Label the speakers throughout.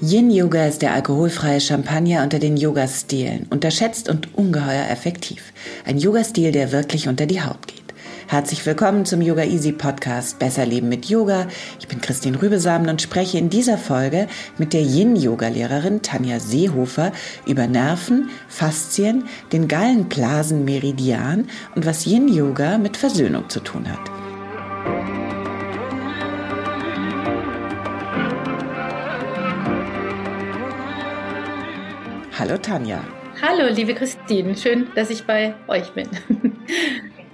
Speaker 1: Yin-Yoga ist der alkoholfreie Champagner unter den Yoga-Stilen, unterschätzt und ungeheuer effektiv. Ein Yoga-Stil, der wirklich unter die Haut geht. Herzlich willkommen zum Yoga Easy Podcast Besser Leben mit Yoga. Ich bin Christine Rübesamen und spreche in dieser Folge mit der Yin-Yoga-Lehrerin Tanja Seehofer über Nerven, Faszien, den Gallenblasenmeridian und was Yin-Yoga mit Versöhnung zu tun hat. Hallo Tanja.
Speaker 2: Hallo liebe Christine, schön, dass ich bei euch bin.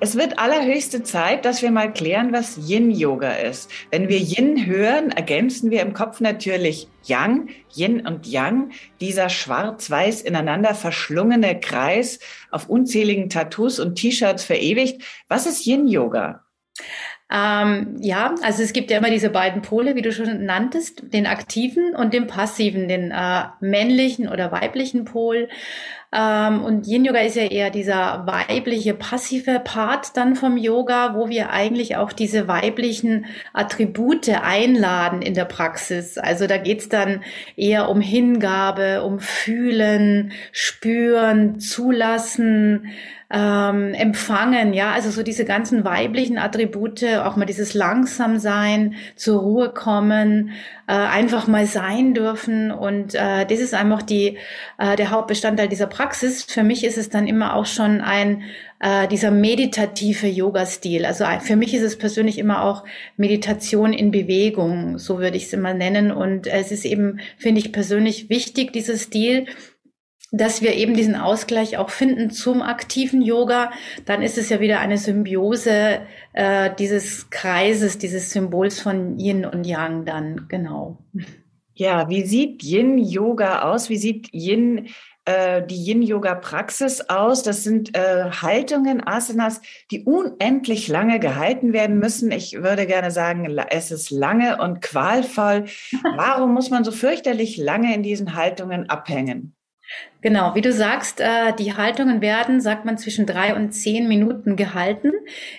Speaker 1: Es wird allerhöchste Zeit, dass wir mal klären, was Yin-Yoga ist. Wenn wir Yin hören, ergänzen wir im Kopf natürlich Yang, Yin und Yang, dieser schwarz-weiß ineinander verschlungene Kreis auf unzähligen Tattoos und T-Shirts verewigt. Was ist Yin-Yoga?
Speaker 2: Ähm, ja, also es gibt ja immer diese beiden Pole, wie du schon nanntest, den aktiven und den passiven, den äh, männlichen oder weiblichen Pol. Ähm, und Yin Yoga ist ja eher dieser weibliche, passive Part dann vom Yoga, wo wir eigentlich auch diese weiblichen Attribute einladen in der Praxis. Also da geht's dann eher um Hingabe, um Fühlen, Spüren, Zulassen, ähm, empfangen, ja, also so diese ganzen weiblichen Attribute, auch mal dieses Langsamsein, zur Ruhe kommen, äh, einfach mal sein dürfen und äh, das ist einfach die äh, der Hauptbestandteil dieser Praxis. Für mich ist es dann immer auch schon ein äh, dieser meditative Yoga-Stil. Also für mich ist es persönlich immer auch Meditation in Bewegung, so würde ich es immer nennen. Und es ist eben, finde ich persönlich wichtig, dieser Stil, dass wir eben diesen Ausgleich auch finden zum aktiven Yoga, dann ist es ja wieder eine Symbiose äh, dieses Kreises, dieses Symbols von Yin und Yang dann, genau.
Speaker 1: Ja, wie sieht Yin-Yoga aus? Wie sieht Yin, äh, die Yin-Yoga-Praxis aus? Das sind äh, Haltungen, Asanas, die unendlich lange gehalten werden müssen. Ich würde gerne sagen, es ist lange und qualvoll. Warum muss man so fürchterlich lange in diesen Haltungen abhängen?
Speaker 2: Genau, wie du sagst, äh, die Haltungen werden, sagt man, zwischen drei und zehn Minuten gehalten.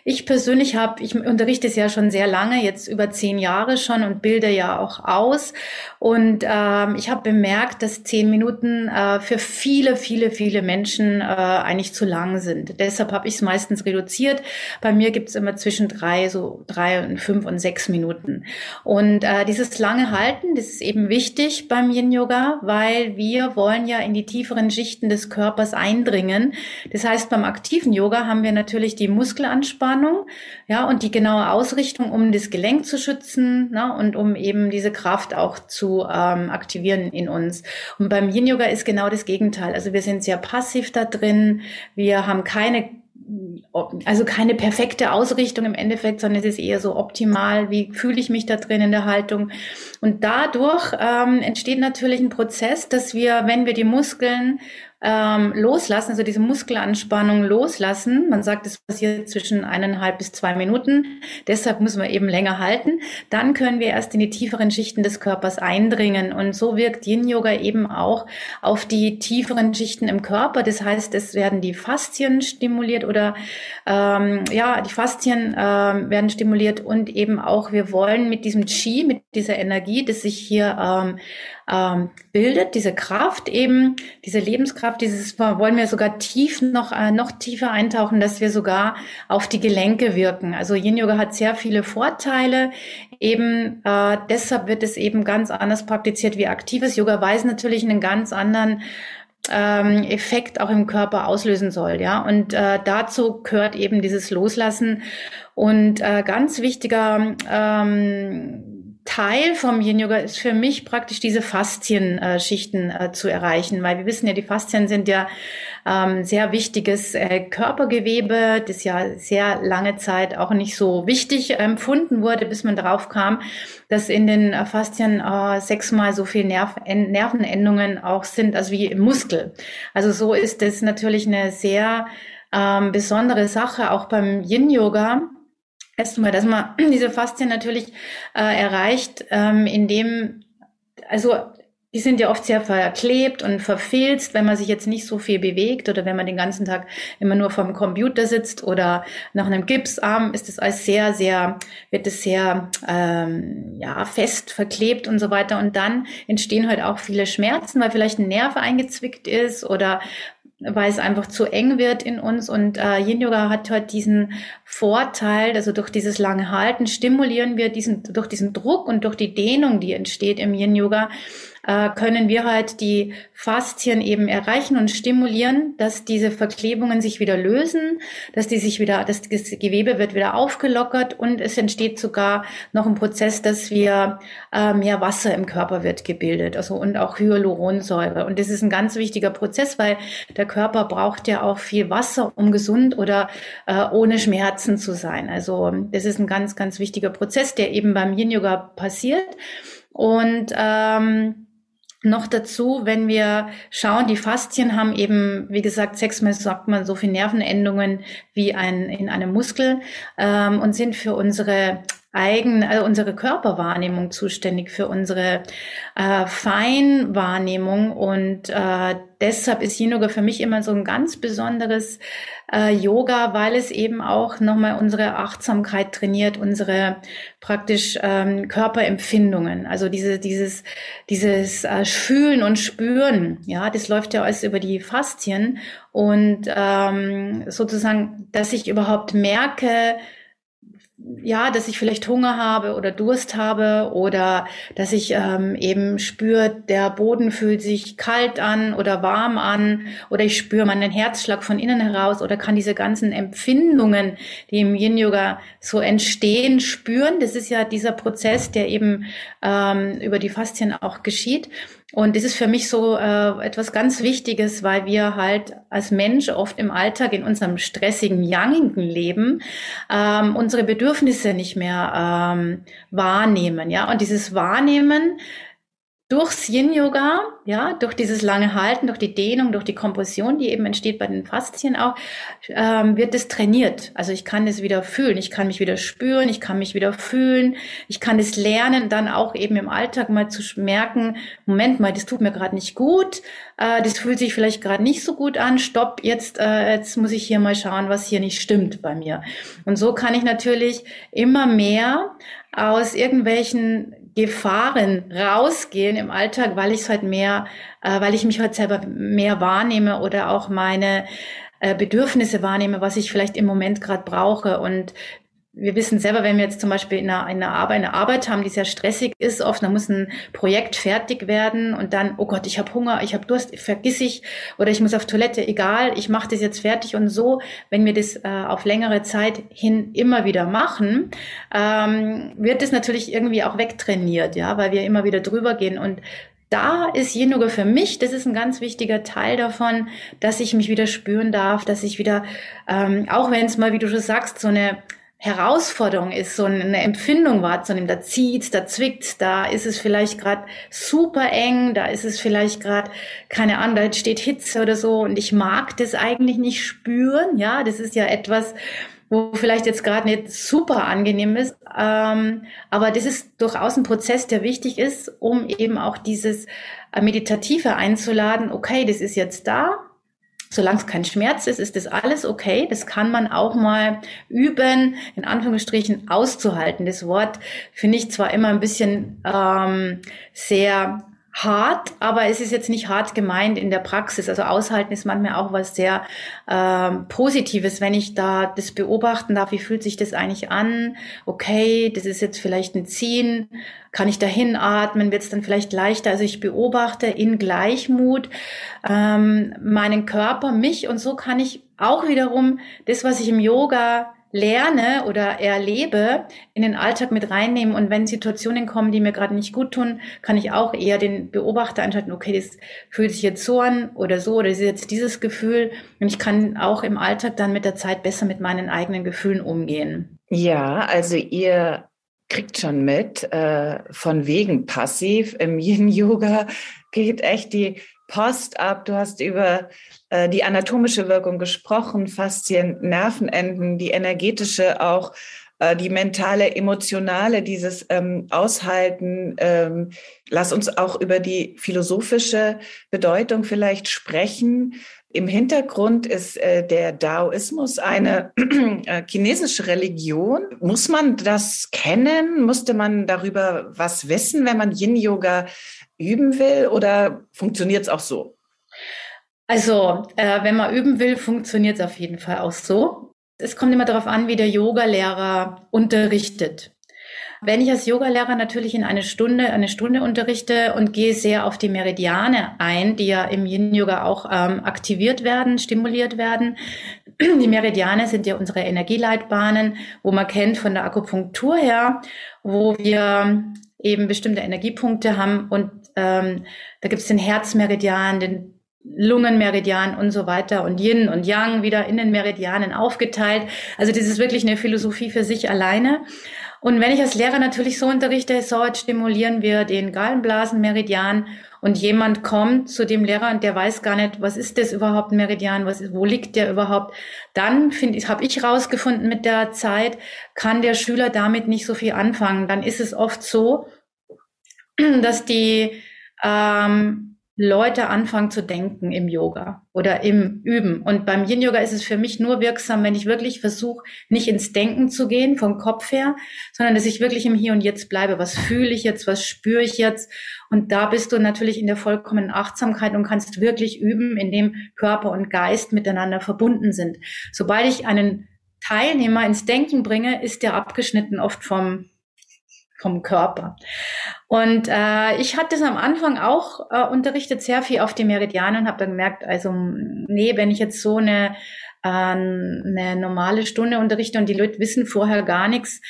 Speaker 2: Ich persönlich habe, ich unterrichte es ja schon sehr lange, jetzt über zehn Jahre schon und bilde ja auch aus. Und ähm, ich habe bemerkt, dass zehn Minuten äh, für viele, viele, viele Menschen äh, eigentlich zu lang sind. Deshalb habe ich es meistens reduziert. Bei mir gibt es immer zwischen drei, so drei und fünf und sechs Minuten. Und äh, dieses lange Halten, das ist eben wichtig beim Yin Yoga, weil wir wollen ja in die tiefe tieferen Schichten des Körpers eindringen. Das heißt, beim aktiven Yoga haben wir natürlich die Muskelanspannung, ja, und die genaue Ausrichtung, um das Gelenk zu schützen, ne, und um eben diese Kraft auch zu ähm, aktivieren in uns. Und beim Yin Yoga ist genau das Gegenteil. Also wir sind sehr passiv da drin. Wir haben keine also keine perfekte Ausrichtung im Endeffekt, sondern es ist eher so optimal, wie fühle ich mich da drin in der Haltung. Und dadurch ähm, entsteht natürlich ein Prozess, dass wir, wenn wir die Muskeln ähm, loslassen, also diese Muskelanspannung loslassen. Man sagt, es passiert zwischen eineinhalb bis zwei Minuten. Deshalb müssen wir eben länger halten. Dann können wir erst in die tieferen Schichten des Körpers eindringen. Und so wirkt Yin Yoga eben auch auf die tieferen Schichten im Körper. Das heißt, es werden die Faszien stimuliert oder ähm, ja, die Faszien ähm, werden stimuliert und eben auch wir wollen mit diesem Qi, mit dieser Energie, das sich hier ähm, ähm, bildet, diese Kraft eben, diese Lebenskraft, dieses wollen wir sogar tief noch, äh, noch tiefer eintauchen, dass wir sogar auf die Gelenke wirken. Also Yin Yoga hat sehr viele Vorteile. Eben äh, deshalb wird es eben ganz anders praktiziert wie aktives Yoga, weil es natürlich einen ganz anderen ähm, Effekt auch im Körper auslösen soll, ja. Und äh, dazu gehört eben dieses Loslassen und äh, ganz wichtiger ähm, Teil vom Yin Yoga ist für mich praktisch diese Faszienschichten äh, zu erreichen, weil wir wissen ja, die Faszien sind ja ähm, sehr wichtiges äh, Körpergewebe, das ja sehr lange Zeit auch nicht so wichtig empfunden wurde, bis man darauf kam, dass in den äh, Faszien äh, sechsmal so viel Nerv Nervenendungen auch sind, als wie im Muskel. Also so ist es natürlich eine sehr ähm, besondere Sache, auch beim Yin Yoga Erstmal, dass man diese Faszien natürlich äh, erreicht, ähm, indem, also die sind ja oft sehr verklebt und verfilzt, wenn man sich jetzt nicht so viel bewegt oder wenn man den ganzen Tag immer nur vorm Computer sitzt oder nach einem Gipsarm, ist das alles sehr, sehr, wird es sehr ähm, ja, fest verklebt und so weiter. Und dann entstehen halt auch viele Schmerzen, weil vielleicht ein Nerv eingezwickt ist oder weil es einfach zu eng wird in uns. Und äh, Yin Yoga hat halt diesen Vorteil, also durch dieses lange Halten stimulieren wir diesen, durch diesen Druck und durch die Dehnung, die entsteht im Yin Yoga, äh, können wir halt die Faszien eben erreichen und stimulieren, dass diese Verklebungen sich wieder lösen, dass die sich wieder, das Gewebe wird wieder aufgelockert und es entsteht sogar noch ein Prozess, dass wir äh, mehr Wasser im Körper wird gebildet, also und auch Hyaluronsäure. Und das ist ein ganz wichtiger Prozess, weil der Körper braucht ja auch viel Wasser, um gesund oder äh, ohne Schmerzen zu sein. Also das ist ein ganz, ganz wichtiger Prozess, der eben beim Yin Yoga passiert. Und ähm, noch dazu, wenn wir schauen, die Faszien haben eben, wie gesagt, sechsmal sagt man so viele Nervenendungen wie ein, in einem Muskel ähm, und sind für unsere eigene, also unsere Körperwahrnehmung zuständig, für unsere äh, Feinwahrnehmung. Und äh, deshalb ist Yin für mich immer so ein ganz besonderes äh, Yoga, weil es eben auch nochmal unsere Achtsamkeit trainiert, unsere praktisch ähm, Körperempfindungen. Also diese, dieses, dieses äh, Fühlen und Spüren, ja, das läuft ja alles über die Faszien. Und ähm, sozusagen, dass ich überhaupt merke, ja, dass ich vielleicht Hunger habe oder Durst habe oder dass ich ähm, eben spüre, der Boden fühlt sich kalt an oder warm an oder ich spüre meinen Herzschlag von innen heraus oder kann diese ganzen Empfindungen, die im Yin Yoga so entstehen, spüren. Das ist ja dieser Prozess, der eben ähm, über die Faszien auch geschieht. Und das ist für mich so äh, etwas ganz Wichtiges, weil wir halt als Mensch oft im Alltag in unserem stressigen, yangigen Leben ähm, unsere Bedürfnisse nicht mehr ähm, wahrnehmen. Ja, und dieses Wahrnehmen durchs Yin Yoga, ja, durch dieses lange Halten, durch die Dehnung, durch die Kompression, die eben entsteht bei den Faszien auch, ähm, wird es trainiert. Also ich kann es wieder fühlen, ich kann mich wieder spüren, ich kann mich wieder fühlen, ich kann es lernen, dann auch eben im Alltag mal zu merken, Moment mal, das tut mir gerade nicht gut, äh, das fühlt sich vielleicht gerade nicht so gut an, stopp, jetzt, äh, jetzt muss ich hier mal schauen, was hier nicht stimmt bei mir. Und so kann ich natürlich immer mehr aus irgendwelchen Gefahren rausgehen im Alltag, weil ich es halt mehr, äh, weil ich mich halt selber mehr wahrnehme oder auch meine äh, Bedürfnisse wahrnehme, was ich vielleicht im Moment gerade brauche. Und wir wissen selber, wenn wir jetzt zum Beispiel in einer, in einer Arbeit, eine Arbeit haben, die sehr stressig ist, oft, dann muss ein Projekt fertig werden und dann, oh Gott, ich habe Hunger, ich habe Durst, vergiss ich oder ich muss auf Toilette, egal, ich mache das jetzt fertig und so, wenn wir das äh, auf längere Zeit hin immer wieder machen, ähm, wird das natürlich irgendwie auch wegtrainiert, ja, weil wir immer wieder drüber gehen. Und da ist Yoga für mich, das ist ein ganz wichtiger Teil davon, dass ich mich wieder spüren darf, dass ich wieder, ähm, auch wenn es mal, wie du schon sagst, so eine Herausforderung ist, so eine Empfindung wahrzunehmen. Da zieht, da zwickt, da ist es vielleicht gerade super eng, da ist es vielleicht gerade, keine Ahnung, da steht Hitze oder so und ich mag das eigentlich nicht spüren. Ja, das ist ja etwas, wo vielleicht jetzt gerade nicht super angenehm ist, ähm, aber das ist durchaus ein Prozess, der wichtig ist, um eben auch dieses Meditative einzuladen. Okay, das ist jetzt da, Solange es kein Schmerz ist, ist das alles okay. Das kann man auch mal üben, in Anführungsstrichen auszuhalten. Das Wort finde ich zwar immer ein bisschen ähm, sehr hart, aber es ist jetzt nicht hart gemeint in der Praxis. Also aushalten ist manchmal auch was sehr ähm, Positives, wenn ich da das beobachten darf, wie fühlt sich das eigentlich an? Okay, das ist jetzt vielleicht ein Ziehen, kann ich dahin atmen, wird es dann vielleicht leichter. Also ich beobachte in Gleichmut ähm, meinen Körper, mich und so kann ich auch wiederum das, was ich im Yoga lerne oder erlebe, in den Alltag mit reinnehmen. Und wenn Situationen kommen, die mir gerade nicht gut tun, kann ich auch eher den Beobachter einschalten, okay, das fühlt sich jetzt so an oder so, oder ist jetzt dieses Gefühl. Und ich kann auch im Alltag dann mit der Zeit besser mit meinen eigenen Gefühlen umgehen.
Speaker 1: Ja, also ihr kriegt schon mit, äh, von wegen passiv. Im Yin-Yoga geht echt die Post ab. Du hast über äh, die anatomische Wirkung gesprochen, Faszien, Nervenenden, die energetische auch, äh, die mentale, emotionale, dieses ähm, Aushalten. Ähm, lass uns auch über die philosophische Bedeutung vielleicht sprechen. Im Hintergrund ist äh, der Daoismus eine äh, chinesische Religion. Muss man das kennen? Musste man darüber was wissen, wenn man Yin-Yoga üben will? Oder funktioniert es auch so?
Speaker 2: Also, äh, wenn man üben will, funktioniert es auf jeden Fall auch so. Es kommt immer darauf an, wie der Yogalehrer unterrichtet. Wenn ich als Yogalehrer natürlich in eine Stunde, eine Stunde unterrichte und gehe sehr auf die Meridiane ein, die ja im Yin-Yoga auch ähm, aktiviert werden, stimuliert werden. Die Meridiane sind ja unsere Energieleitbahnen, wo man kennt von der Akupunktur her, wo wir eben bestimmte Energiepunkte haben und ähm, da gibt es den Herzmeridian, den Lungenmeridian und so weiter und Yin und Yang wieder in den Meridianen aufgeteilt. Also das ist wirklich eine Philosophie für sich alleine. Und wenn ich als Lehrer natürlich so unterrichte, so jetzt stimulieren wir den Gallenblasenmeridian und jemand kommt zu dem Lehrer und der weiß gar nicht, was ist das überhaupt Meridian, was ist, wo liegt der überhaupt, dann finde ich, habe ich rausgefunden mit der Zeit, kann der Schüler damit nicht so viel anfangen. Dann ist es oft so, dass die ähm, Leute anfangen zu denken im Yoga oder im Üben. Und beim Yin Yoga ist es für mich nur wirksam, wenn ich wirklich versuche, nicht ins Denken zu gehen vom Kopf her, sondern dass ich wirklich im Hier und Jetzt bleibe. Was fühle ich jetzt? Was spüre ich jetzt? Und da bist du natürlich in der vollkommenen Achtsamkeit und kannst wirklich üben, indem Körper und Geist miteinander verbunden sind. Sobald ich einen Teilnehmer ins Denken bringe, ist der abgeschnitten oft vom vom Körper. Und äh, ich hatte das am Anfang auch äh, unterrichtet, sehr viel auf die Meridiane und habe dann gemerkt, also nee, wenn ich jetzt so eine, äh, eine normale Stunde unterrichte und die Leute wissen vorher gar nichts,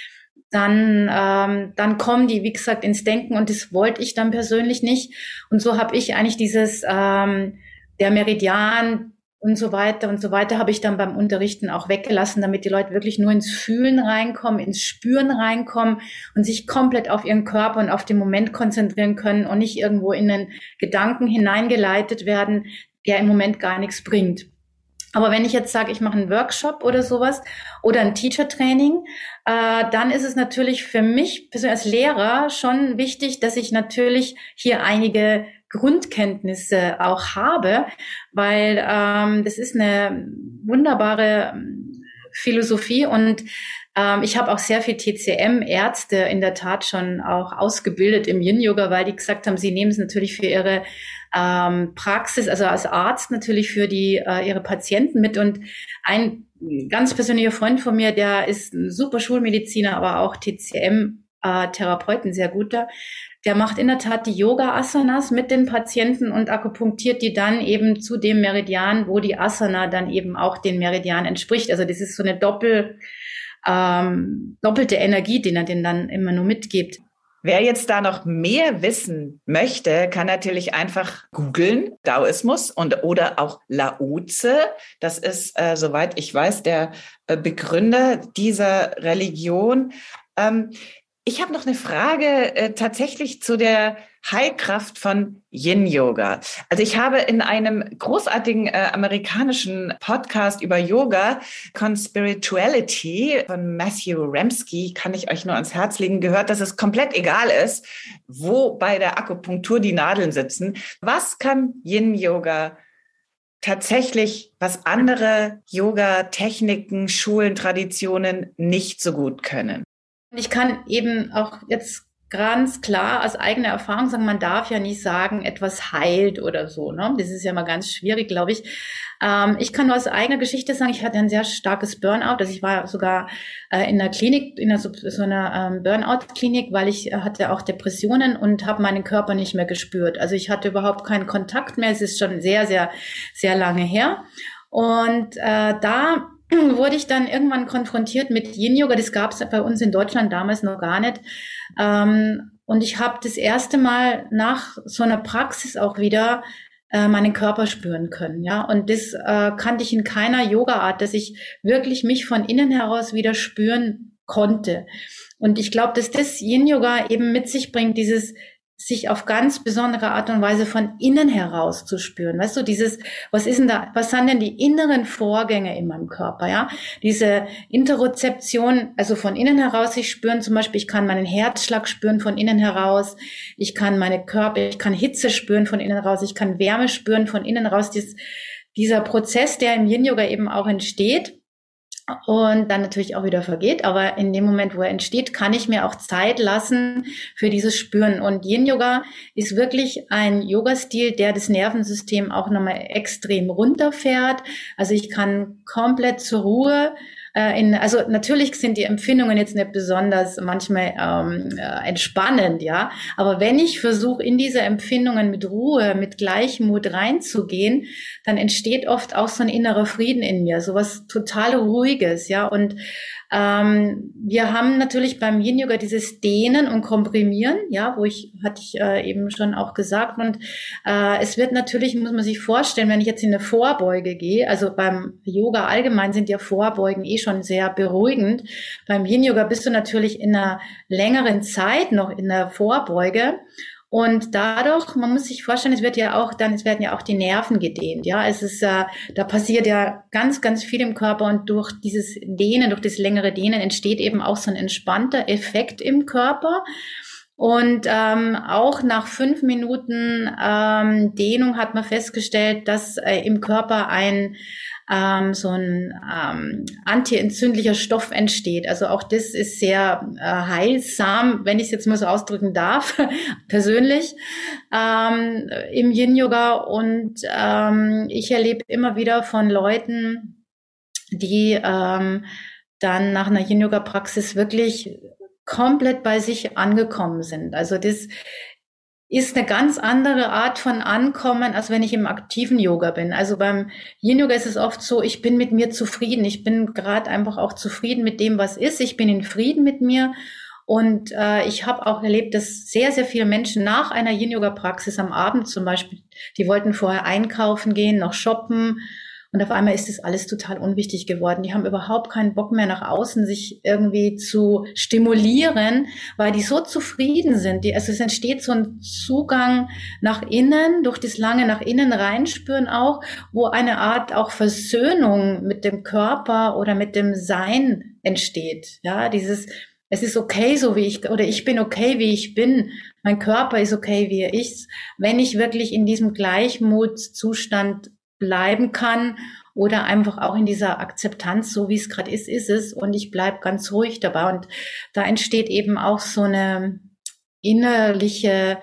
Speaker 2: dann, ähm, dann kommen die, wie gesagt, ins Denken und das wollte ich dann persönlich nicht. Und so habe ich eigentlich dieses, ähm, der Meridian, und so weiter und so weiter habe ich dann beim Unterrichten auch weggelassen, damit die Leute wirklich nur ins Fühlen reinkommen, ins Spüren reinkommen und sich komplett auf ihren Körper und auf den Moment konzentrieren können und nicht irgendwo in einen Gedanken hineingeleitet werden, der im Moment gar nichts bringt. Aber wenn ich jetzt sage, ich mache einen Workshop oder sowas oder ein Teacher-Training, äh, dann ist es natürlich für mich persönlich als Lehrer schon wichtig, dass ich natürlich hier einige Grundkenntnisse auch habe, weil ähm, das ist eine wunderbare ähm, Philosophie und ähm, ich habe auch sehr viel TCM-Ärzte in der Tat schon auch ausgebildet im Yin-Yoga, weil die gesagt haben, sie nehmen es natürlich für ihre ähm, Praxis, also als Arzt natürlich für die äh, ihre Patienten mit und ein ganz persönlicher Freund von mir, der ist ein super Schulmediziner, aber auch TCM-Therapeuten, äh, sehr guter. Der macht in der Tat die Yoga-Asanas mit den Patienten und akupunktiert die dann eben zu dem Meridian, wo die Asana dann eben auch den Meridian entspricht. Also das ist so eine Doppel, ähm, doppelte Energie, die er den dann immer nur mitgibt.
Speaker 1: Wer jetzt da noch mehr wissen möchte, kann natürlich einfach googeln, Daoismus und oder auch Laoze. Das ist, äh, soweit ich weiß, der äh, Begründer dieser Religion. Ähm, ich habe noch eine Frage äh, tatsächlich zu der Heilkraft von Yin Yoga. Also ich habe in einem großartigen äh, amerikanischen Podcast über Yoga, Conspirituality von Matthew Ramsky, kann ich euch nur ans Herz legen, gehört, dass es komplett egal ist, wo bei der Akupunktur die Nadeln sitzen. Was kann Yin Yoga tatsächlich, was andere Yoga-Techniken, Schulen, Traditionen nicht so gut können?
Speaker 2: Ich kann eben auch jetzt ganz klar aus eigener Erfahrung sagen, man darf ja nicht sagen, etwas heilt oder so. Ne? Das ist ja mal ganz schwierig, glaube ich. Ähm, ich kann nur aus eigener Geschichte sagen, ich hatte ein sehr starkes Burnout. Also ich war sogar äh, in der Klinik, in einer, so, so einer ähm, Burnout-Klinik, weil ich äh, hatte auch Depressionen und habe meinen Körper nicht mehr gespürt. Also ich hatte überhaupt keinen Kontakt mehr. Es ist schon sehr, sehr, sehr lange her. Und äh, da wurde ich dann irgendwann konfrontiert mit Yin Yoga. Das gab es bei uns in Deutschland damals noch gar nicht. Ähm, und ich habe das erste Mal nach so einer Praxis auch wieder äh, meinen Körper spüren können. Ja, und das äh, kannte ich in keiner Yoga-Art, dass ich wirklich mich von innen heraus wieder spüren konnte. Und ich glaube, dass das Yin Yoga eben mit sich bringt, dieses sich auf ganz besondere Art und Weise von innen heraus zu spüren. Weißt du, dieses, was ist denn da, was sind denn die inneren Vorgänge in meinem Körper, ja? Diese Interozeption, also von innen heraus sich spüren, zum Beispiel, ich kann meinen Herzschlag spüren von innen heraus, ich kann meine Körper, ich kann Hitze spüren von innen heraus, ich kann Wärme spüren von innen heraus, Dies, dieser Prozess, der im Yin-Yoga eben auch entsteht, und dann natürlich auch wieder vergeht. Aber in dem Moment, wo er entsteht, kann ich mir auch Zeit lassen für dieses Spüren. Und Yin Yoga ist wirklich ein Yoga-Stil, der das Nervensystem auch nochmal extrem runterfährt. Also ich kann komplett zur Ruhe äh, in, also natürlich sind die Empfindungen jetzt nicht besonders manchmal ähm, äh, entspannend, ja. Aber wenn ich versuche, in diese Empfindungen mit Ruhe, mit Gleichmut reinzugehen, dann entsteht oft auch so ein innerer Frieden in mir, sowas total Ruhiges, ja. Und ähm, wir haben natürlich beim Yin Yoga dieses Dehnen und Komprimieren, ja, wo ich, hatte ich äh, eben schon auch gesagt. Und äh, es wird natürlich, muss man sich vorstellen, wenn ich jetzt in eine Vorbeuge gehe, also beim Yoga allgemein sind ja Vorbeugen eh schon sehr beruhigend. Beim Yin Yoga bist du natürlich in einer längeren Zeit noch in der Vorbeuge. Und dadurch, man muss sich vorstellen, es wird ja auch dann, es werden ja auch die Nerven gedehnt, ja. Es ist, äh, da passiert ja ganz, ganz viel im Körper und durch dieses Dehnen, durch das längere Dehnen entsteht eben auch so ein entspannter Effekt im Körper. Und ähm, auch nach fünf Minuten ähm, Dehnung hat man festgestellt, dass äh, im Körper ein ähm, so ein ähm, antientzündlicher Stoff entsteht. Also auch das ist sehr äh, heilsam, wenn ich es jetzt mal so ausdrücken darf, persönlich ähm, im Yin-Yoga. Und ähm, ich erlebe immer wieder von Leuten, die ähm, dann nach einer Yin-Yoga-Praxis wirklich komplett bei sich angekommen sind. Also das ist eine ganz andere Art von Ankommen, als wenn ich im aktiven Yoga bin. Also beim Yin Yoga ist es oft so, ich bin mit mir zufrieden. Ich bin gerade einfach auch zufrieden mit dem, was ist. Ich bin in Frieden mit mir. Und äh, ich habe auch erlebt, dass sehr, sehr viele Menschen nach einer Yin-Yoga-Praxis am Abend zum Beispiel, die wollten vorher einkaufen gehen, noch shoppen, und auf einmal ist das alles total unwichtig geworden. Die haben überhaupt keinen Bock mehr nach außen, sich irgendwie zu stimulieren, weil die so zufrieden sind. Die, also es entsteht so ein Zugang nach innen, durch das lange nach innen reinspüren auch, wo eine Art auch Versöhnung mit dem Körper oder mit dem Sein entsteht. Ja, dieses, es ist okay, so wie ich, oder ich bin okay, wie ich bin. Mein Körper ist okay, wie er ist. Wenn ich wirklich in diesem Gleichmutszustand bleiben kann oder einfach auch in dieser Akzeptanz, so wie es gerade ist, ist es. Und ich bleib ganz ruhig dabei. Und da entsteht eben auch so eine innerliche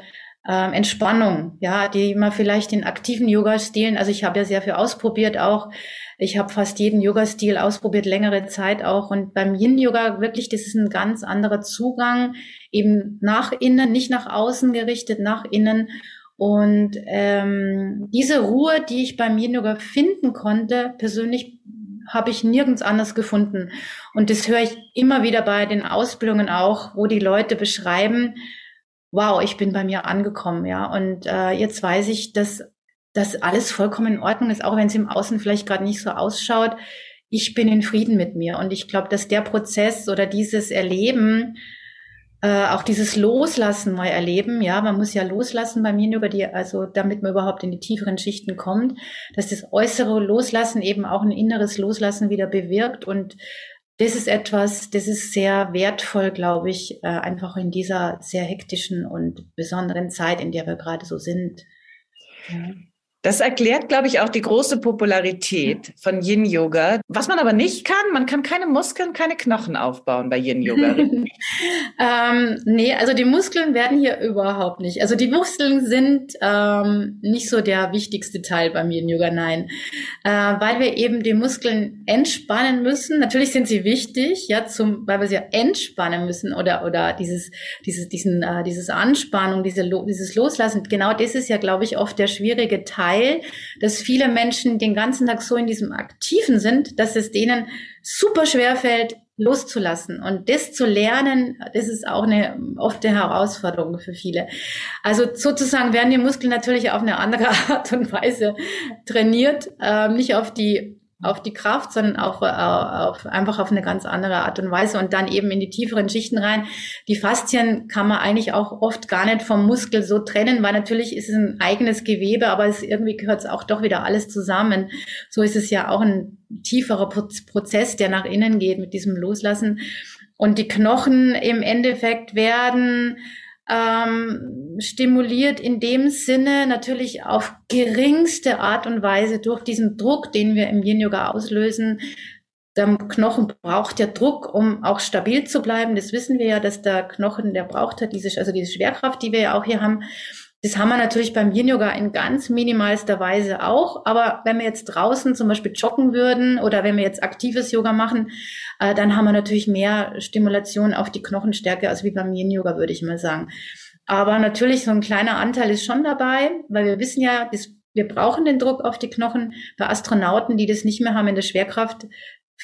Speaker 2: äh, Entspannung, ja, die man vielleicht in aktiven Yoga-Stilen, also ich habe ja sehr viel ausprobiert auch, ich habe fast jeden Yoga-Stil ausprobiert, längere Zeit auch. Und beim Yin-Yoga wirklich, das ist ein ganz anderer Zugang, eben nach innen, nicht nach außen gerichtet, nach innen und ähm, diese Ruhe, die ich beim Yin finden konnte, persönlich habe ich nirgends anders gefunden. Und das höre ich immer wieder bei den Ausbildungen auch, wo die Leute beschreiben, wow, ich bin bei mir angekommen, ja. Und äh, jetzt weiß ich, dass das alles vollkommen in Ordnung ist, auch wenn es im Außen vielleicht gerade nicht so ausschaut. Ich bin in Frieden mit mir. Und ich glaube, dass der Prozess oder dieses Erleben äh, auch dieses Loslassen mal erleben. Ja, man muss ja loslassen bei mir über die, also damit man überhaupt in die tieferen Schichten kommt, dass das äußere Loslassen eben auch ein inneres Loslassen wieder bewirkt und das ist etwas, das ist sehr wertvoll, glaube ich, äh, einfach in dieser sehr hektischen und besonderen Zeit, in der wir gerade so sind.
Speaker 1: Ja. Das erklärt, glaube ich, auch die große Popularität von Yin Yoga. Was man aber nicht kann, man kann keine Muskeln, keine Knochen aufbauen bei Yin Yoga.
Speaker 2: ähm, nee, also die Muskeln werden hier überhaupt nicht. Also die Muskeln sind ähm, nicht so der wichtigste Teil beim Yin Yoga, nein. Äh, weil wir eben die Muskeln entspannen müssen. Natürlich sind sie wichtig, ja, zum, weil wir sie entspannen müssen oder, oder dieses, dieses, diesen, äh, dieses Anspannung, diese, dieses Loslassen. Genau das ist ja, glaube ich, oft der schwierige Teil weil dass viele Menschen den ganzen Tag so in diesem Aktiven sind, dass es denen super schwer fällt, loszulassen. Und das zu lernen, das ist auch eine oft eine Herausforderung für viele. Also sozusagen werden die Muskeln natürlich auf eine andere Art und Weise trainiert, äh, nicht auf die auf die Kraft, sondern auch äh, auf, einfach auf eine ganz andere Art und Weise und dann eben in die tieferen Schichten rein. Die Faszien kann man eigentlich auch oft gar nicht vom Muskel so trennen, weil natürlich ist es ein eigenes Gewebe, aber es irgendwie gehört es auch doch wieder alles zusammen. So ist es ja auch ein tieferer Prozess, der nach innen geht mit diesem Loslassen. Und die Knochen im Endeffekt werden ähm, stimuliert in dem Sinne natürlich auf geringste Art und Weise durch diesen Druck, den wir im Yin Yoga auslösen. Der Knochen braucht ja Druck, um auch stabil zu bleiben. Das wissen wir ja, dass der Knochen, der braucht halt diese, also diese Schwerkraft, die wir ja auch hier haben. Das haben wir natürlich beim Yin Yoga in ganz minimalster Weise auch. Aber wenn wir jetzt draußen zum Beispiel joggen würden oder wenn wir jetzt aktives Yoga machen, äh, dann haben wir natürlich mehr Stimulation auf die Knochenstärke als wie beim Yin Yoga, würde ich mal sagen. Aber natürlich so ein kleiner Anteil ist schon dabei, weil wir wissen ja, das, wir brauchen den Druck auf die Knochen. Bei Astronauten, die das nicht mehr haben in der Schwerkraft,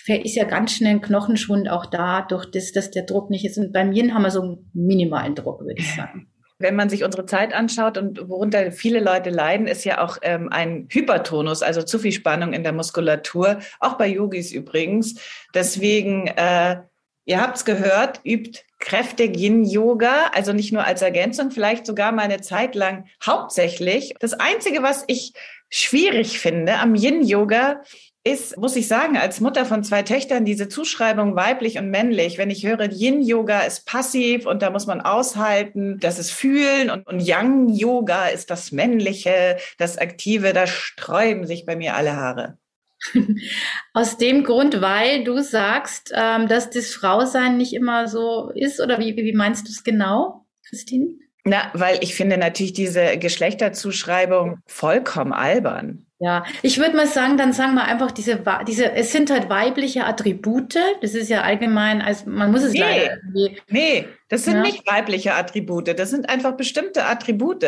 Speaker 2: ist ja ganz schnell ein Knochenschwund auch da, durch das, dass der Druck nicht ist. Und beim Yin haben wir so einen minimalen Druck, würde ich sagen.
Speaker 1: Wenn man sich unsere Zeit anschaut und worunter viele Leute leiden, ist ja auch ähm, ein Hypertonus, also zu viel Spannung in der Muskulatur, auch bei Yogis übrigens. Deswegen, äh, ihr habt es gehört, übt kräftig Yin-Yoga, also nicht nur als Ergänzung, vielleicht sogar mal eine Zeit lang hauptsächlich. Das Einzige, was ich schwierig finde am Yin-Yoga, ist, muss ich sagen, als Mutter von zwei Töchtern diese Zuschreibung weiblich und männlich. Wenn ich höre, Yin-Yoga ist passiv und da muss man aushalten, das ist fühlen und, und Yang-Yoga ist das männliche, das aktive, da sträuben sich bei mir alle Haare.
Speaker 2: Aus dem Grund, weil du sagst, ähm, dass das Frausein nicht immer so ist, oder wie, wie meinst du es genau, Christine?
Speaker 1: Na, weil ich finde natürlich diese Geschlechterzuschreibung vollkommen albern.
Speaker 2: Ja, ich würde mal sagen, dann sagen wir einfach diese, diese, es sind halt weibliche Attribute. Das ist ja allgemein, also man muss es nee, leider irgendwie.
Speaker 1: Nee, das sind ja. nicht weibliche Attribute. Das sind einfach bestimmte Attribute.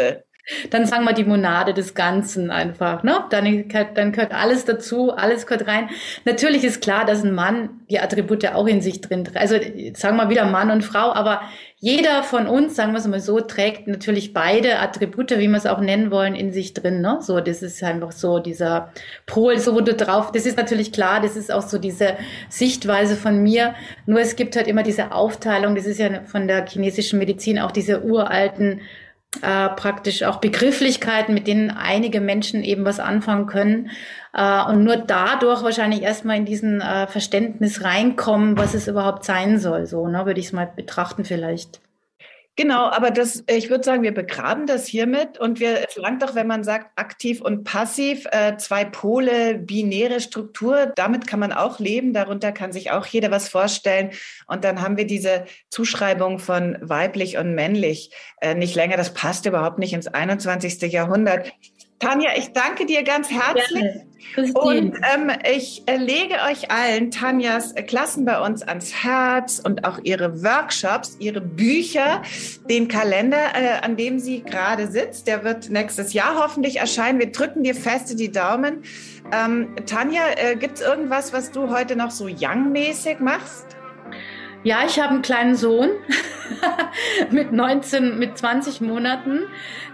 Speaker 2: Dann sagen wir die Monade des Ganzen einfach, ne? Dann, dann gehört alles dazu, alles gehört rein. Natürlich ist klar, dass ein Mann die Attribute auch in sich drin, also sagen wir wieder Mann und Frau, aber jeder von uns, sagen wir es mal so, trägt natürlich beide Attribute, wie wir es auch nennen wollen, in sich drin. Ne? So, das ist einfach so dieser Pol, so wo du drauf. Das ist natürlich klar, das ist auch so diese Sichtweise von mir. Nur es gibt halt immer diese Aufteilung. Das ist ja von der chinesischen Medizin auch diese uralten äh, praktisch auch Begrifflichkeiten, mit denen einige Menschen eben was anfangen können äh, und nur dadurch wahrscheinlich erstmal in diesen äh, Verständnis reinkommen, was es überhaupt sein soll. So, ne, würde ich es mal betrachten vielleicht.
Speaker 1: Genau, aber das, ich würde sagen, wir begraben das hiermit und wir, es langt doch, wenn man sagt, aktiv und passiv, äh, zwei Pole, binäre Struktur, damit kann man auch leben, darunter kann sich auch jeder was vorstellen. Und dann haben wir diese Zuschreibung von weiblich und männlich äh, nicht länger. Das passt überhaupt nicht ins 21. Jahrhundert. Tanja, ich danke dir ganz herzlich. Und ähm, ich äh, lege euch allen Tanjas äh, Klassen bei uns ans Herz und auch ihre Workshops, ihre Bücher, den Kalender, äh, an dem sie gerade sitzt. Der wird nächstes Jahr hoffentlich erscheinen. Wir drücken dir feste die Daumen. Ähm, Tanja, äh, gibt es irgendwas, was du heute noch so Young-mäßig machst?
Speaker 2: Ja, ich habe einen kleinen Sohn mit 19, mit 20 Monaten.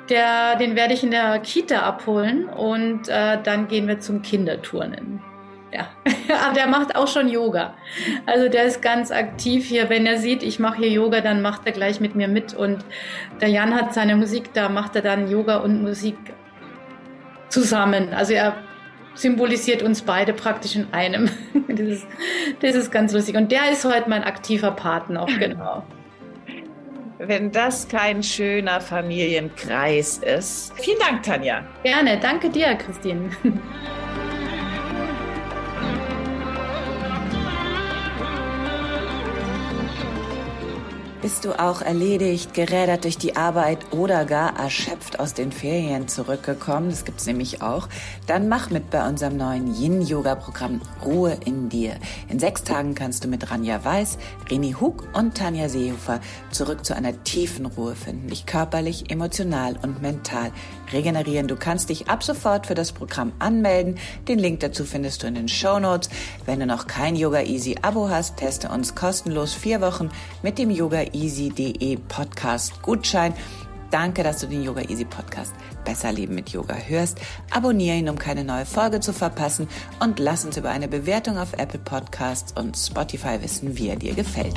Speaker 2: Der, den werde ich in der Kita abholen und äh, dann gehen wir zum Kinderturnen. Ja, aber der macht auch schon Yoga. Also der ist ganz aktiv hier. Wenn er sieht, ich mache hier Yoga, dann macht er gleich mit mir mit. Und der Jan hat seine Musik, da macht er dann Yoga und Musik zusammen. Also er symbolisiert uns beide praktisch in einem. Das ist, das ist ganz lustig. Und der ist heute mein aktiver Partner auch genau
Speaker 1: wenn das kein schöner Familienkreis ist. Vielen Dank, Tanja.
Speaker 2: Gerne, danke dir, Christine.
Speaker 1: Bist du auch erledigt, gerädert durch die Arbeit oder gar erschöpft aus den Ferien zurückgekommen? Das gibt's nämlich auch. Dann mach mit bei unserem neuen Yin-Yoga-Programm Ruhe in dir. In sechs Tagen kannst du mit Ranja Weiß, Rini Hug und Tanja Seehofer zurück zu einer tiefen Ruhe finden. Dich körperlich, emotional und mental regenerieren. Du kannst dich ab sofort für das Programm anmelden. Den Link dazu findest du in den Show Notes. Wenn du noch kein Yoga Easy Abo hast, teste uns kostenlos vier Wochen mit dem yogaeasy.de Podcast Gutschein. Danke, dass du den Yoga Easy Podcast Besser Leben mit Yoga hörst. Abonniere ihn, um keine neue Folge zu verpassen und lass uns über eine Bewertung auf Apple Podcasts und Spotify wissen, wie er dir gefällt.